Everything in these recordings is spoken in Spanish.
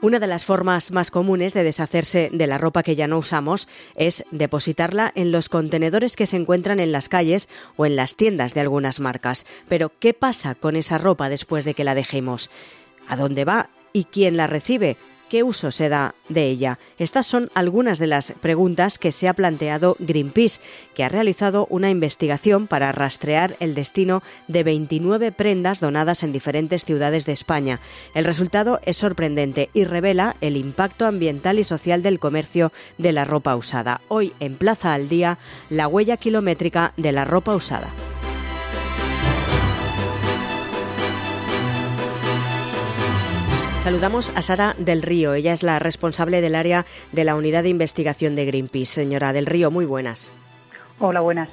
Una de las formas más comunes de deshacerse de la ropa que ya no usamos es depositarla en los contenedores que se encuentran en las calles o en las tiendas de algunas marcas. Pero, ¿qué pasa con esa ropa después de que la dejemos? ¿A dónde va? ¿Y quién la recibe? ¿Qué uso se da de ella? Estas son algunas de las preguntas que se ha planteado Greenpeace, que ha realizado una investigación para rastrear el destino de 29 prendas donadas en diferentes ciudades de España. El resultado es sorprendente y revela el impacto ambiental y social del comercio de la ropa usada. Hoy en Plaza al Día, la huella kilométrica de la ropa usada. Saludamos a Sara del Río. Ella es la responsable del área de la unidad de investigación de Greenpeace. Señora del Río, muy buenas. Hola, buenas.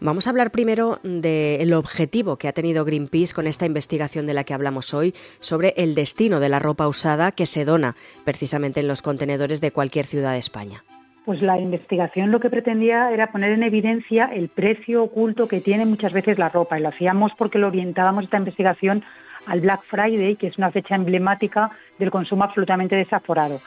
Vamos a hablar primero del objetivo que ha tenido Greenpeace con esta investigación de la que hablamos hoy sobre el destino de la ropa usada que se dona precisamente en los contenedores de cualquier ciudad de España. Pues la investigación lo que pretendía era poner en evidencia el precio oculto que tiene muchas veces la ropa y lo hacíamos porque lo orientábamos esta investigación al Black Friday, que es una fecha emblemática del consumo absolutamente desaforado.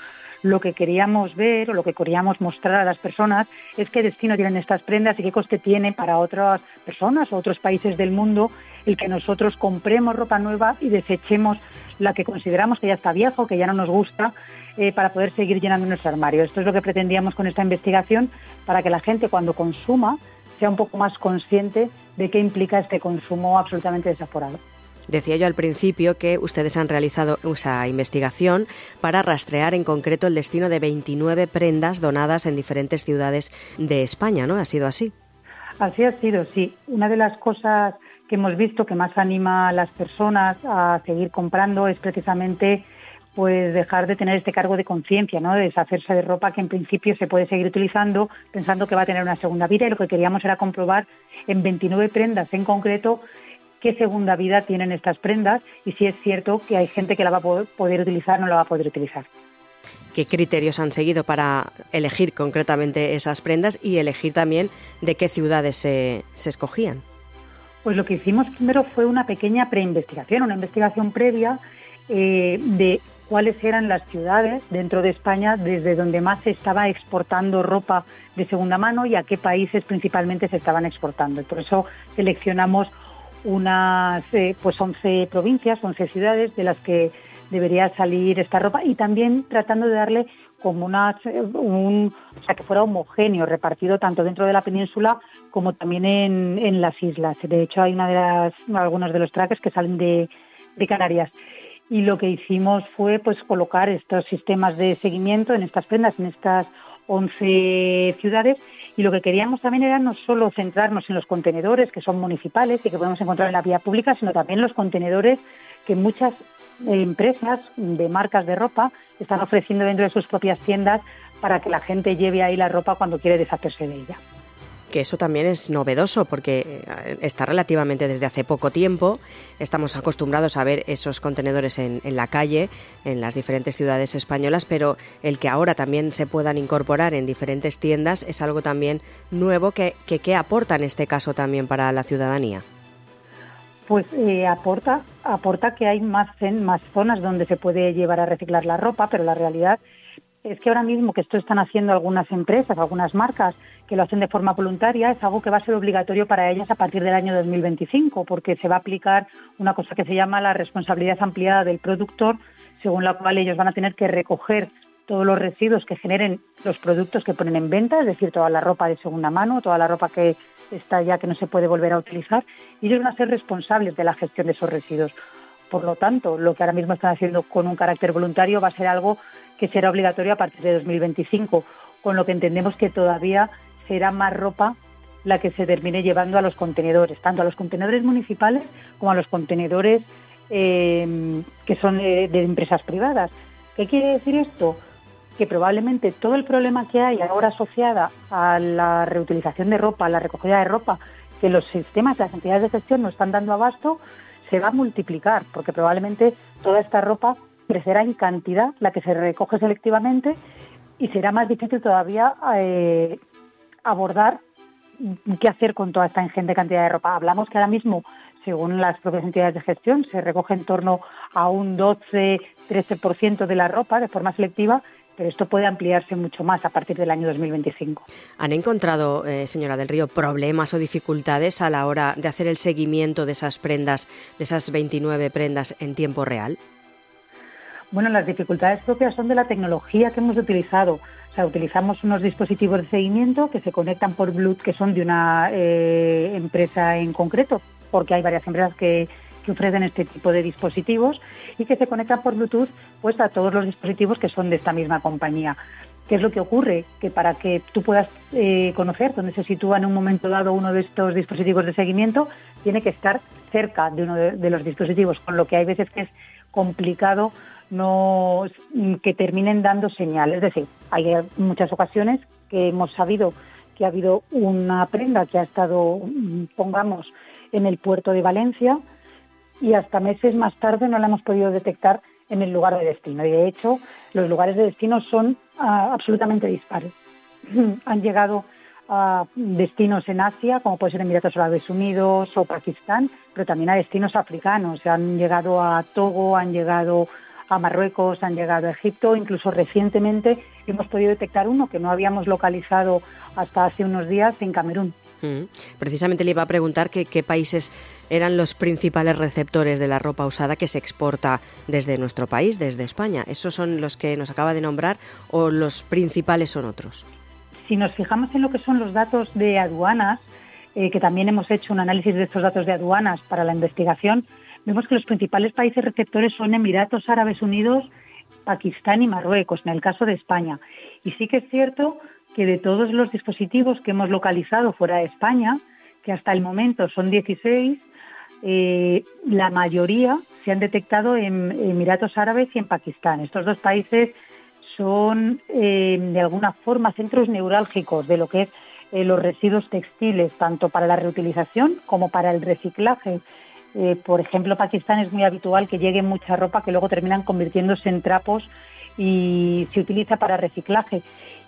Lo que queríamos ver o lo que queríamos mostrar a las personas es qué destino tienen estas prendas y qué coste tiene para otras personas o otros países del mundo el que nosotros compremos ropa nueva y desechemos la que consideramos que ya está vieja o que ya no nos gusta eh, para poder seguir llenando nuestro armario. Esto es lo que pretendíamos con esta investigación para que la gente cuando consuma sea un poco más consciente de qué implica este consumo absolutamente desaforado. Decía yo al principio que ustedes han realizado esa investigación para rastrear en concreto el destino de 29 prendas donadas en diferentes ciudades de España, ¿no? ¿Ha sido así? Así ha sido, sí. Una de las cosas que hemos visto que más anima a las personas a seguir comprando es precisamente pues dejar de tener este cargo de conciencia, ¿no? de deshacerse de ropa que en principio se puede seguir utilizando pensando que va a tener una segunda vida y lo que queríamos era comprobar en 29 prendas en concreto qué segunda vida tienen estas prendas y si es cierto que hay gente que la va a poder utilizar o no la va a poder utilizar. ¿Qué criterios han seguido para elegir concretamente esas prendas y elegir también de qué ciudades se, escogían? Pues lo que hicimos primero fue una pequeña preinvestigación, una investigación previa eh, de cuáles eran las ciudades dentro de España desde donde más se estaba exportando ropa de segunda mano y a qué países principalmente se estaban exportando. Y por eso seleccionamos unas eh, pues 11 provincias, 11 ciudades de las que debería salir esta ropa y también tratando de darle como una, un, o sea, que fuera homogéneo, repartido tanto dentro de la península como también en, las islas. De hecho, hay una de las, algunos de los trajes que salen de, de Canarias. Y lo que hicimos fue pues colocar estos sistemas de seguimiento en estas prendas, en estas 11 ciudades y lo que queríamos también era no solo centrarnos en los contenedores que son municipales y que podemos encontrar en la vía pública, sino también los contenedores que muchas empresas de marcas de ropa están ofreciendo dentro de sus propias tiendas para que la gente lleve ahí la ropa cuando quiere deshacerse de ella que eso también es novedoso porque eh, está relativamente desde hace poco tiempo. Estamos acostumbrados a ver esos contenedores en, la calle, en las diferentes ciudades españolas, pero el que ahora también se puedan incorporar en diferentes tiendas es algo también nuevo que, que, aporta en este caso también para la ciudadanía. Pues eh, aporta, aporta que hay más, más zonas donde se puede llevar a reciclar la ropa, pero la realidad es que ahora mismo que esto están haciendo algunas empresas, algunas marcas que lo hacen de forma voluntaria, es algo que va a ser obligatorio para ellas a partir del año 2025, porque se va a aplicar una cosa que se llama la responsabilidad ampliada del productor, según la cual ellos van a tener que recoger todos los residuos que generen los productos que ponen en venta, es decir, toda la ropa de segunda mano, toda la ropa que está ya que no se puede volver a utilizar, y ellos van a ser responsables de la gestión de esos residuos. Por lo tanto, lo que ahora mismo están haciendo con un carácter voluntario va a ser algo que será obligatorio a partir de 2025, con lo que entendemos que todavía será más ropa la que se termine llevando a los contenedores, tanto a los contenedores municipales como a los contenedores eh, que son de, de empresas privadas. ¿Qué quiere decir esto? Que probablemente todo el problema que hay ahora asociada a la reutilización de ropa, a la recogida de ropa, que los sistemas, las entidades de gestión no están dando abasto, se va a multiplicar, porque probablemente toda esta ropa crecerá en cantidad, la que se recoge selectivamente, y será más difícil todavía eh, abordar qué hacer con toda esta ingente cantidad de ropa. Hablamos que ahora mismo según las propias entidades de gestión, se recoge en torno a un 12-13% de la ropa de forma selectiva, pero esto puede ampliarse mucho más a partir del año 2025. ¿Han encontrado, eh, señora del Río, problemas o dificultades a la hora de hacer el seguimiento de esas prendas, de esas 29 prendas en tiempo real? Bueno, las dificultades propias son de la tecnología que hemos utilizado. O sea, utilizamos unos dispositivos de seguimiento que se conectan por Bluetooth, que son de una eh, empresa en concreto, porque hay varias empresas que, ofrecen este tipo de dispositivos y que se conectan por Bluetooth pues, a todos los dispositivos que son de esta misma compañía. ¿Qué es lo que ocurre? Que para que tú puedas eh, conocer dónde se sitúa en un momento dado uno de estos dispositivos de seguimiento, tiene que estar cerca de uno de los dispositivos, con lo que hay veces que es complicado no que terminen dando señales. Es decir, hay muchas ocasiones que hemos sabido que ha habido una prenda que ha estado, pongamos, en el puerto de Valencia y hasta meses más tarde no la hemos podido detectar en el lugar de destino. Y de hecho, los lugares de destino son ah, absolutamente dispares. Han llegado a destinos en Asia, como puede ser Emiratos Árabes Unidos o Pakistán, pero también a destinos africanos. Han llegado a Togo, han llegado a Marruecos, han llegado a Egipto, incluso recientemente hemos podido detectar uno que no habíamos localizado hasta hace unos días en Camerún. Mm. Precisamente le iba a preguntar qué países eran los principales receptores de la ropa usada que se exporta desde nuestro país, desde España. ¿Esos son los que nos acaba de nombrar o los principales son otros? Si nos fijamos en lo que son los datos de aduanas, eh, que también hemos hecho un análisis de estos datos de aduanas para la investigación, vemos que los principales países receptores son Emiratos Árabes Unidos, Pakistán y Marruecos, en el caso de España. Y sí que es cierto que de todos los dispositivos que hemos localizado fuera de España, que hasta el momento son 16, eh, la mayoría se han detectado en Emiratos Árabes y en Pakistán. Estos dos países son eh, de alguna forma centros neurálgicos de lo que es eh, los residuos textiles, tanto para la reutilización como para el reciclaje eh, por ejemplo, Pakistán es muy habitual que llegue mucha ropa que luego terminan convirtiéndose en trapos y se utiliza para reciclaje.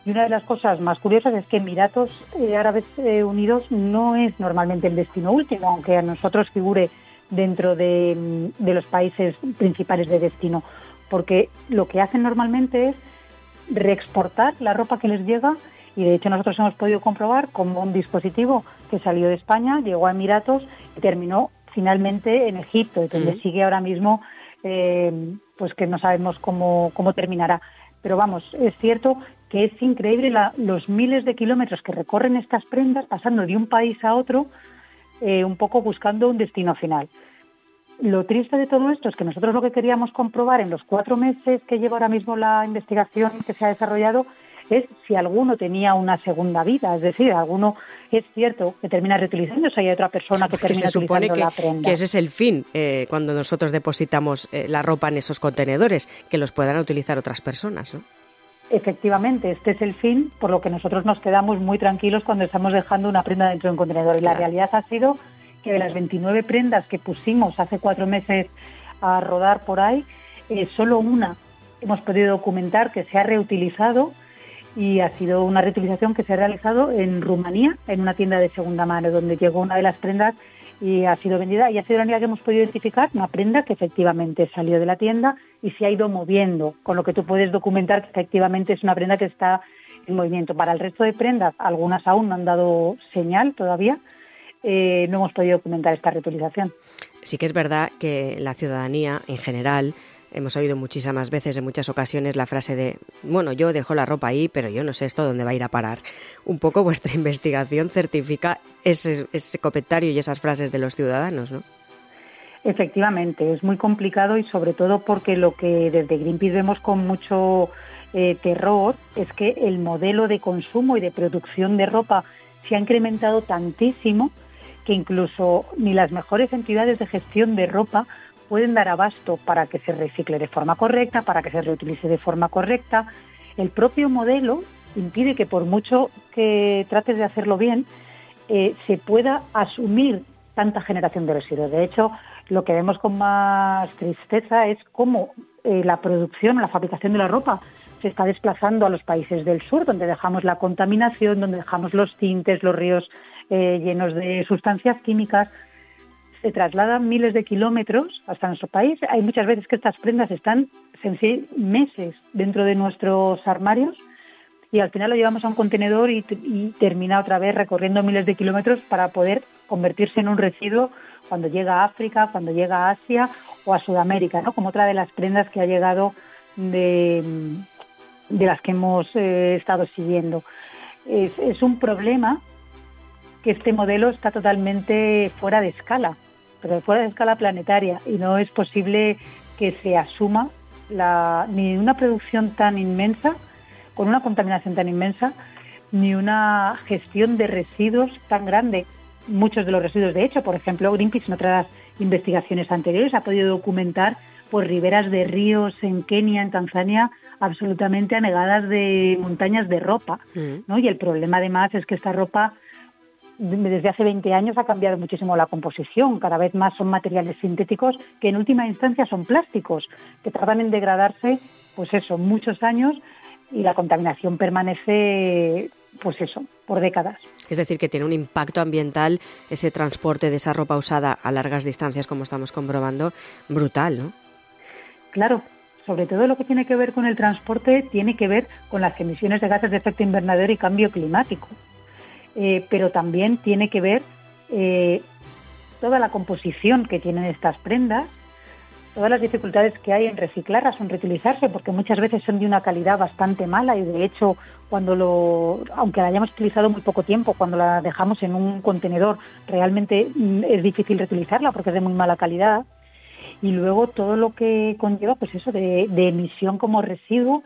Y una de las cosas más curiosas es que Emiratos eh, Árabes eh, Unidos no es normalmente el destino último, aunque a nosotros figure dentro de, de, los países principales de destino, porque lo que hacen normalmente es reexportar la ropa que les llega y de hecho nosotros hemos podido comprobar como un dispositivo que salió de España, llegó a Emiratos y terminó finalmente en Egipto, donde sigue ahora mismo, eh, pues que no sabemos cómo, cómo terminará. Pero vamos, es cierto que es increíble los miles de kilómetros que recorren estas prendas pasando de un país a otro, eh, un poco buscando un destino final. Lo triste de todo esto es que nosotros lo que queríamos comprobar en los cuatro meses que lleva ahora mismo la investigación que se ha desarrollado es si alguno tenía una segunda vida, es decir, alguno es cierto que termina reutilizándose hay otra persona que termina se supone utilizando que, la prenda. que ese es el fin eh, cuando nosotros depositamos eh, la ropa en esos contenedores, que los puedan utilizar otras personas, ¿no? Efectivamente, este es el fin, por lo que nosotros nos quedamos muy tranquilos cuando estamos dejando una prenda dentro de un contenedor. Y la realidad ha sido que de las 29 prendas que pusimos hace cuatro meses a rodar por ahí, eh, solo una hemos podido documentar que se ha reutilizado y ha sido una reutilización que se ha realizado en Rumanía, en una tienda de segunda mano, donde llegó una de las prendas y ha sido vendida y ha sido la única que hemos podido identificar, una prenda que efectivamente salió de la tienda y se ha ido moviendo, con lo que tú puedes documentar que efectivamente es una prenda que está en movimiento. Para el resto de prendas, algunas aún no han dado señal todavía, eh, no hemos podido documentar esta reutilización. Sí que es verdad que la ciudadanía en general Hemos oído muchísimas veces, en muchas ocasiones, la frase de, bueno, yo dejo la ropa ahí, pero yo no sé esto dónde va a ir a parar. Un poco vuestra investigación certifica ese, ese y esas frases de los ciudadanos, ¿no? Efectivamente, es muy complicado y sobre todo porque lo que desde Greenpeace vemos con mucho eh, terror es que el modelo de consumo y de producción de ropa se ha incrementado tantísimo que incluso ni las mejores entidades de gestión de ropa pueden dar abasto para que se recicle de forma correcta, para que se reutilice de forma correcta. El propio modelo impide que por mucho que trates de hacerlo bien, eh, se pueda asumir tanta generación de residuos. De hecho, lo que vemos con más tristeza es cómo eh, la producción, la fabricación de la ropa se está desplazando a los países del sur, donde dejamos la contaminación, donde dejamos los tintes, los ríos eh, llenos de sustancias químicas, se trasladan miles de kilómetros hasta nuestro país. Hay muchas veces que estas prendas están meses dentro de nuestros armarios y al final lo llevamos a un contenedor y, termina otra vez recorriendo miles de kilómetros para poder convertirse en un residuo cuando llega a África, cuando llega a Asia o a Sudamérica, ¿no? como otra de las prendas que ha llegado de, las que hemos eh, estado siguiendo. Es un problema que este modelo está totalmente fuera de escala, pero fuera de escala planetaria y no es posible que se asuma la, ni una producción tan inmensa, con una contaminación tan inmensa, ni una gestión de residuos tan grande. Muchos de los residuos, de hecho, por ejemplo, Greenpeace en otras investigaciones anteriores ha podido documentar por riberas de ríos en Kenia, en Tanzania, absolutamente anegadas de montañas de ropa. Mm. ¿no? Y el problema además es que esta ropa desde hace 20 años ha cambiado muchísimo la composición. Cada vez más son materiales sintéticos que en última instancia son plásticos, que tardan en degradarse, pues eso, muchos años y la contaminación permanece, pues eso, por décadas. Es decir, que tiene un impacto ambiental ese transporte de esa ropa usada a largas distancias, como estamos comprobando, brutal, ¿no? Claro, sobre todo lo que tiene que ver con el transporte tiene que ver con las emisiones de gases de efecto invernadero y cambio climático. Eh, pero también tiene que ver eh, toda la composición que tienen estas prendas, todas las dificultades que hay en reciclarlas o en reutilizarse, porque muchas veces son de una calidad bastante mala y de hecho cuando lo, aunque la hayamos utilizado muy poco tiempo, cuando la dejamos en un contenedor, realmente mm, es difícil reutilizarla porque es de muy mala calidad. Y luego todo lo que conlleva, pues eso, de emisión como residuo,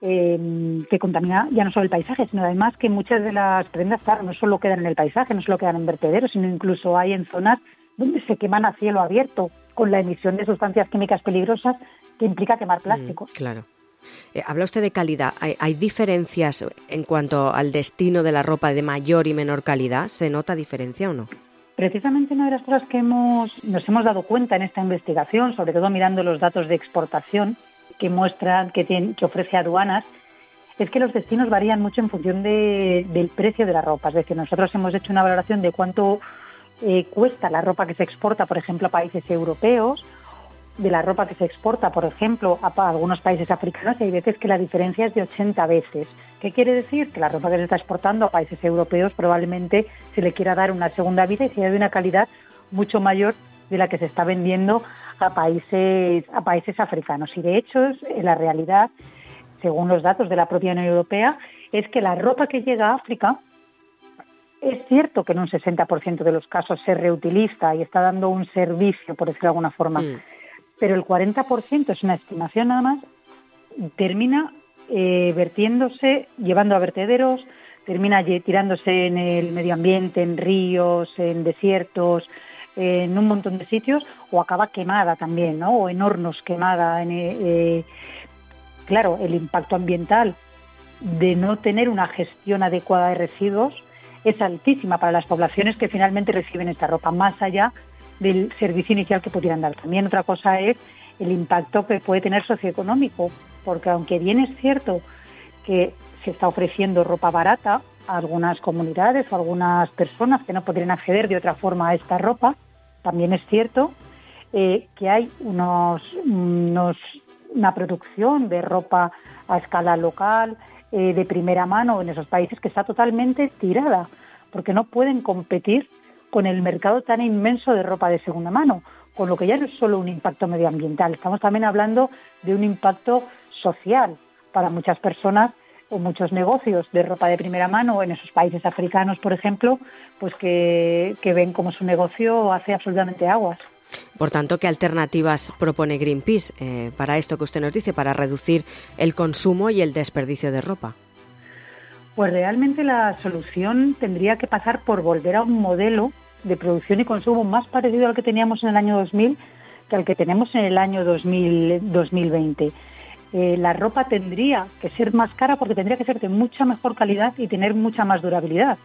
eh, que contamina ya no solo el paisaje, sino además que muchas de las prendas, claro, no solo quedan en el paisaje, no solo quedan en vertederos, sino incluso hay en zonas donde se queman a cielo abierto con la emisión de sustancias químicas peligrosas que implica quemar mm, plásticos. claro. Eh, habla usted de calidad. ¿Hay, ¿Hay, diferencias en cuanto al destino de la ropa de mayor y menor calidad? ¿Se nota diferencia o no? Precisamente una de las cosas que hemos, nos hemos dado cuenta en esta investigación, sobre todo mirando los datos de exportación, que muestran que, tiene, que ofrece aduanas es que los destinos varían mucho en función del precio de la ropa. Es decir, nosotros hemos hecho una valoración de cuánto eh, cuesta la ropa que se exporta, por ejemplo, a países europeos, de la ropa que se exporta, por ejemplo, a, algunos países africanos, y hay veces que la diferencia es de 80 veces. ¿Qué quiere decir? Que la ropa que se está exportando a países europeos probablemente se le quiera dar una segunda vida y sea de una calidad mucho mayor de la que se está vendiendo a países, a países africanos. Y de hecho, la realidad, según los datos de la propia Unión Europea, es que la ropa que llega a África es cierto que en un 60% de los casos se reutiliza y está dando un servicio, por decirlo de alguna forma, mm. pero el 40% es una estimación nada más, termina eh, vertiéndose, llevando a vertederos, termina tirándose en el medio ambiente, en ríos, en desiertos, en un montón de sitios o acaba quemada también, ¿no? O en hornos quemada. Eh, eh, claro, el impacto ambiental de no tener una gestión adecuada de residuos es altísima para las poblaciones que finalmente reciben esta ropa, más allá del servicio inicial que pudieran dar. También otra cosa es el impacto que puede tener socioeconómico, porque aunque bien es cierto que se está ofreciendo ropa barata a algunas comunidades o a algunas personas que no podrían acceder de otra forma a esta ropa, también es cierto eh, que hay unos, una producción de ropa a escala local, eh, de primera mano en esos países que está totalmente tirada, porque no pueden competir con el mercado tan inmenso de ropa de segunda mano, con lo que ya no es solo un impacto medioambiental, estamos también hablando de un impacto social para muchas personas o muchos negocios de ropa de primera mano en esos países africanos, por ejemplo, pues que, ven como su negocio hace absolutamente aguas. Por tanto, ¿qué alternativas propone Greenpeace eh, para esto que usted nos dice, para reducir el consumo y el desperdicio de ropa? Pues realmente la solución tendría que pasar por volver a un modelo de producción y consumo más parecido al que teníamos en el año 2000 que al que tenemos en el año 2020. Eh, la ropa tendría que ser más cara porque tendría que ser de mucha mejor calidad y tener mucha más durabilidad.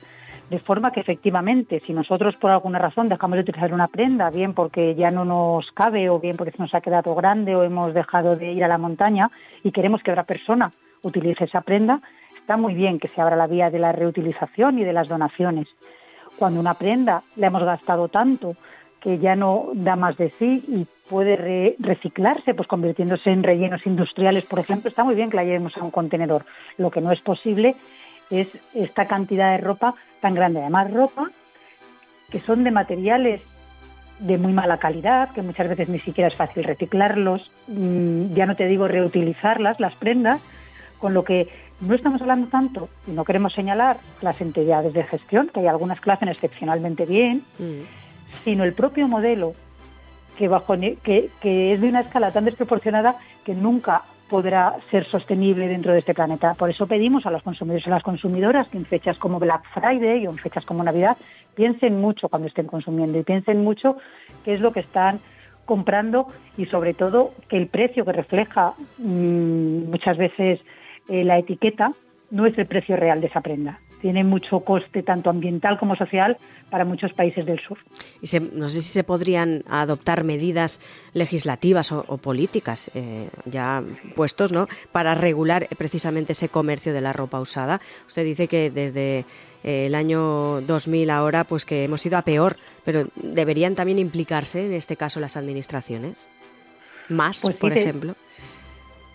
De forma que efectivamente, si nosotros por alguna razón dejamos de utilizar una prenda, bien porque ya no nos cabe o bien porque se nos ha quedado grande o hemos dejado de ir a la montaña y queremos que otra persona utilice esa prenda, está muy bien que se abra la vía de la reutilización y de las donaciones. Cuando una prenda la hemos gastado tanto que ya no da más de sí y puede reciclarse, pues convirtiéndose en rellenos industriales, por ejemplo, está muy bien que la llevemos a un contenedor. Lo que no es posible es esta cantidad de ropa tan grande. Además, ropa que son de materiales de muy mala calidad, que muchas veces ni siquiera es fácil reciclarlos, mm, ya no te digo reutilizarlas, las prendas, con lo que no estamos hablando tanto, y no queremos señalar las entidades de gestión, que hay algunas que lo hacen excepcionalmente bien, mm. sino el propio modelo que, bajo, que, que es de una escala tan desproporcionada que nunca podrá ser sostenible dentro de este planeta. Por eso pedimos a los consumidores y a las consumidoras que en fechas como Black Friday o en fechas como Navidad piensen mucho cuando estén consumiendo y piensen mucho qué es lo que están comprando y sobre todo que el precio que refleja mm, muchas veces eh, la etiqueta no es el precio real de esa prenda tiene mucho coste tanto ambiental como social para muchos países del sur. Y no sé si se podrían adoptar medidas legislativas o, políticas eh, ya puestos ¿no? para regular precisamente ese comercio de la ropa usada. Usted dice que desde eh, el año 2000 ahora pues que hemos ido a peor, pero ¿deberían también implicarse en este caso las administraciones? Más, pues por ejemplo.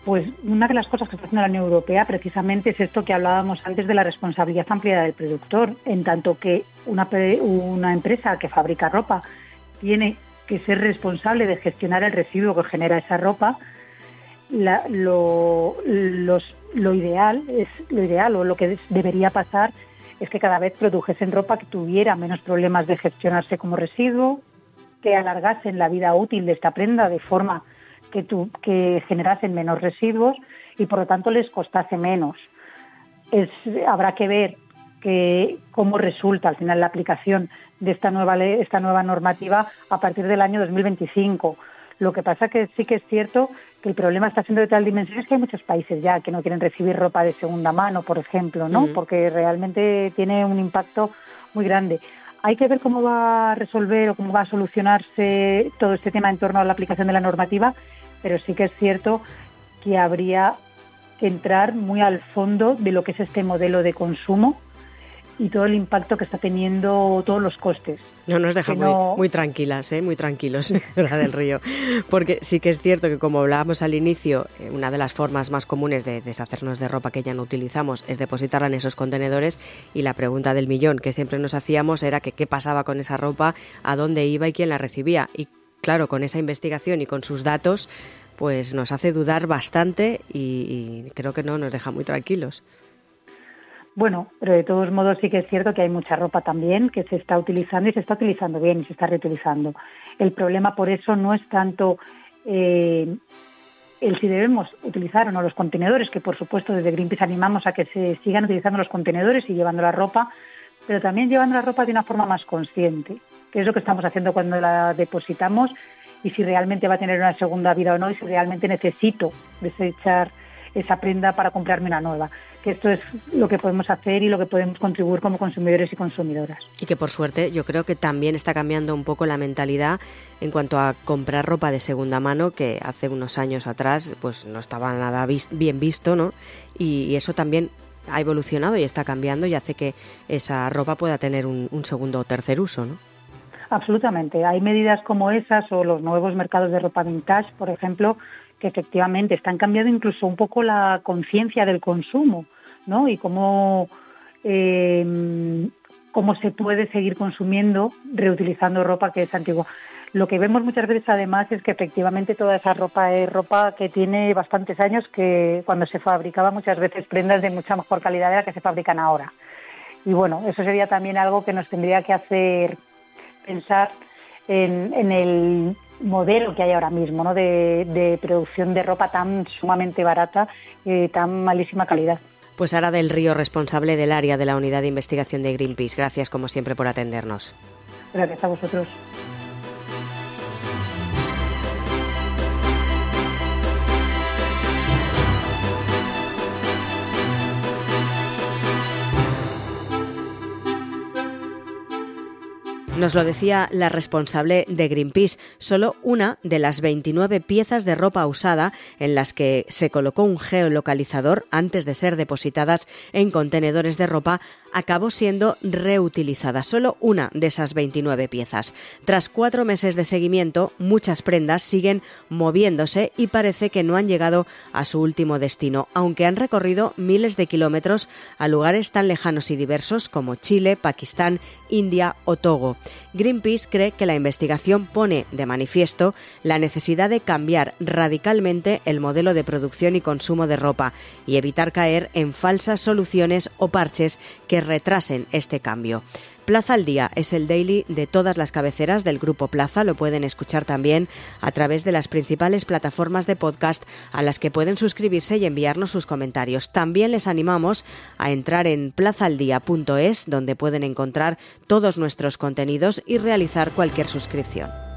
Pues una de las cosas que está haciendo la Unión Europea precisamente es esto que hablábamos antes de la responsabilidad ampliada del productor, en tanto que una, empresa que fabrica ropa tiene que ser responsable de gestionar el residuo que genera esa ropa, lo ideal es lo ideal o lo que debería pasar es que cada vez produjesen ropa que tuviera menos problemas de gestionarse como residuo, que alargasen la vida útil de esta prenda de forma que, tu, que generasen menos residuos y por lo tanto les costase menos. Es, habrá que ver que, cómo resulta al final la aplicación de esta nueva, esta nueva normativa a partir del año 2025. Lo que pasa que sí que es cierto que el problema está siendo de tal dimensión es que hay muchos países ya que no quieren recibir ropa de segunda mano, por ejemplo, ¿no? Porque realmente tiene un impacto muy grande. Hay que ver cómo va a resolver o cómo va a solucionarse todo este tema en torno a la aplicación de la normativa, pero sí que es cierto que habría que entrar muy al fondo de lo que es este modelo de consumo y todo el impacto que está teniendo todos los costes. No nos deja muy, tranquilas, ¿eh? muy tranquilos, la del río. Porque sí que es cierto que, como hablábamos al inicio, eh, una de las formas más comunes de deshacernos de ropa que ya no utilizamos es depositarla en esos contenedores. Y la pregunta del millón que siempre nos hacíamos era que qué pasaba con esa ropa, a dónde iba y quién la recibía. Y claro, con esa investigación y con sus datos, pues nos hace dudar bastante y, creo que no nos deja muy tranquilos. Bueno, pero de todos modos sí que es cierto que hay mucha ropa también que se está utilizando y se está utilizando bien y se está reutilizando. El problema por eso no es tanto eh, el si debemos utilizar o no los contenedores, que por supuesto desde Greenpeace animamos a que se sigan utilizando los contenedores y llevando la ropa, pero también llevando la ropa de una forma más consciente qué es lo que estamos haciendo cuando la depositamos y si realmente va a tener una segunda vida o no y si realmente necesito desechar esa prenda para comprarme una nueva. Que esto es lo que podemos hacer y lo que podemos contribuir como consumidores y consumidoras. Y que por suerte yo creo que también está cambiando un poco la mentalidad en cuanto a comprar ropa de segunda mano, que hace unos años atrás pues no estaba nada bien visto, ¿no? Y, eso también ha evolucionado y está cambiando y hace que esa ropa pueda tener un, un segundo o tercer uso, ¿no? Absolutamente. Hay medidas como esas o los nuevos mercados de ropa vintage, por ejemplo, que efectivamente están cambiando incluso un poco la conciencia del consumo, ¿no? Y cómo, em, cómo se puede seguir consumiendo reutilizando ropa que es antigua. Lo que vemos muchas veces además es que efectivamente toda esa ropa es ropa que tiene bastantes años, que cuando se fabricaba muchas veces prendas de mucha mejor calidad de la que se fabrican ahora. Y bueno, eso sería también algo que nos tendría que hacer pensar en, el modelo que hay ahora mismo ¿no? de, producción de ropa tan sumamente barata y tan malísima calidad. Pues Ara del Río, responsable del área de la Unidad de Investigación de Greenpeace. Gracias como siempre por atendernos. Gracias a vosotros. Nos lo decía la responsable de Greenpeace, solo una de las 29 piezas de ropa usada en las que se colocó un geolocalizador antes de ser depositadas en contenedores de ropa acabó siendo reutilizada, solo una de esas 29 piezas. Tras cuatro meses de seguimiento, muchas prendas siguen moviéndose y parece que no han llegado a su último destino, aunque han recorrido miles de kilómetros a lugares tan lejanos y diversos como Chile, Pakistán, India o Togo. Greenpeace cree que la investigación pone de manifiesto la necesidad de cambiar radicalmente el modelo de producción y consumo de ropa y evitar caer en falsas soluciones o parches que retrasen este cambio. Plaza al Día es el daily de todas las cabeceras del Grupo Plaza. Lo pueden escuchar también a través de las principales plataformas de podcast a las que pueden suscribirse y enviarnos sus comentarios. También les animamos a entrar en plazaldía.es donde pueden encontrar todos nuestros contenidos y realizar cualquier suscripción.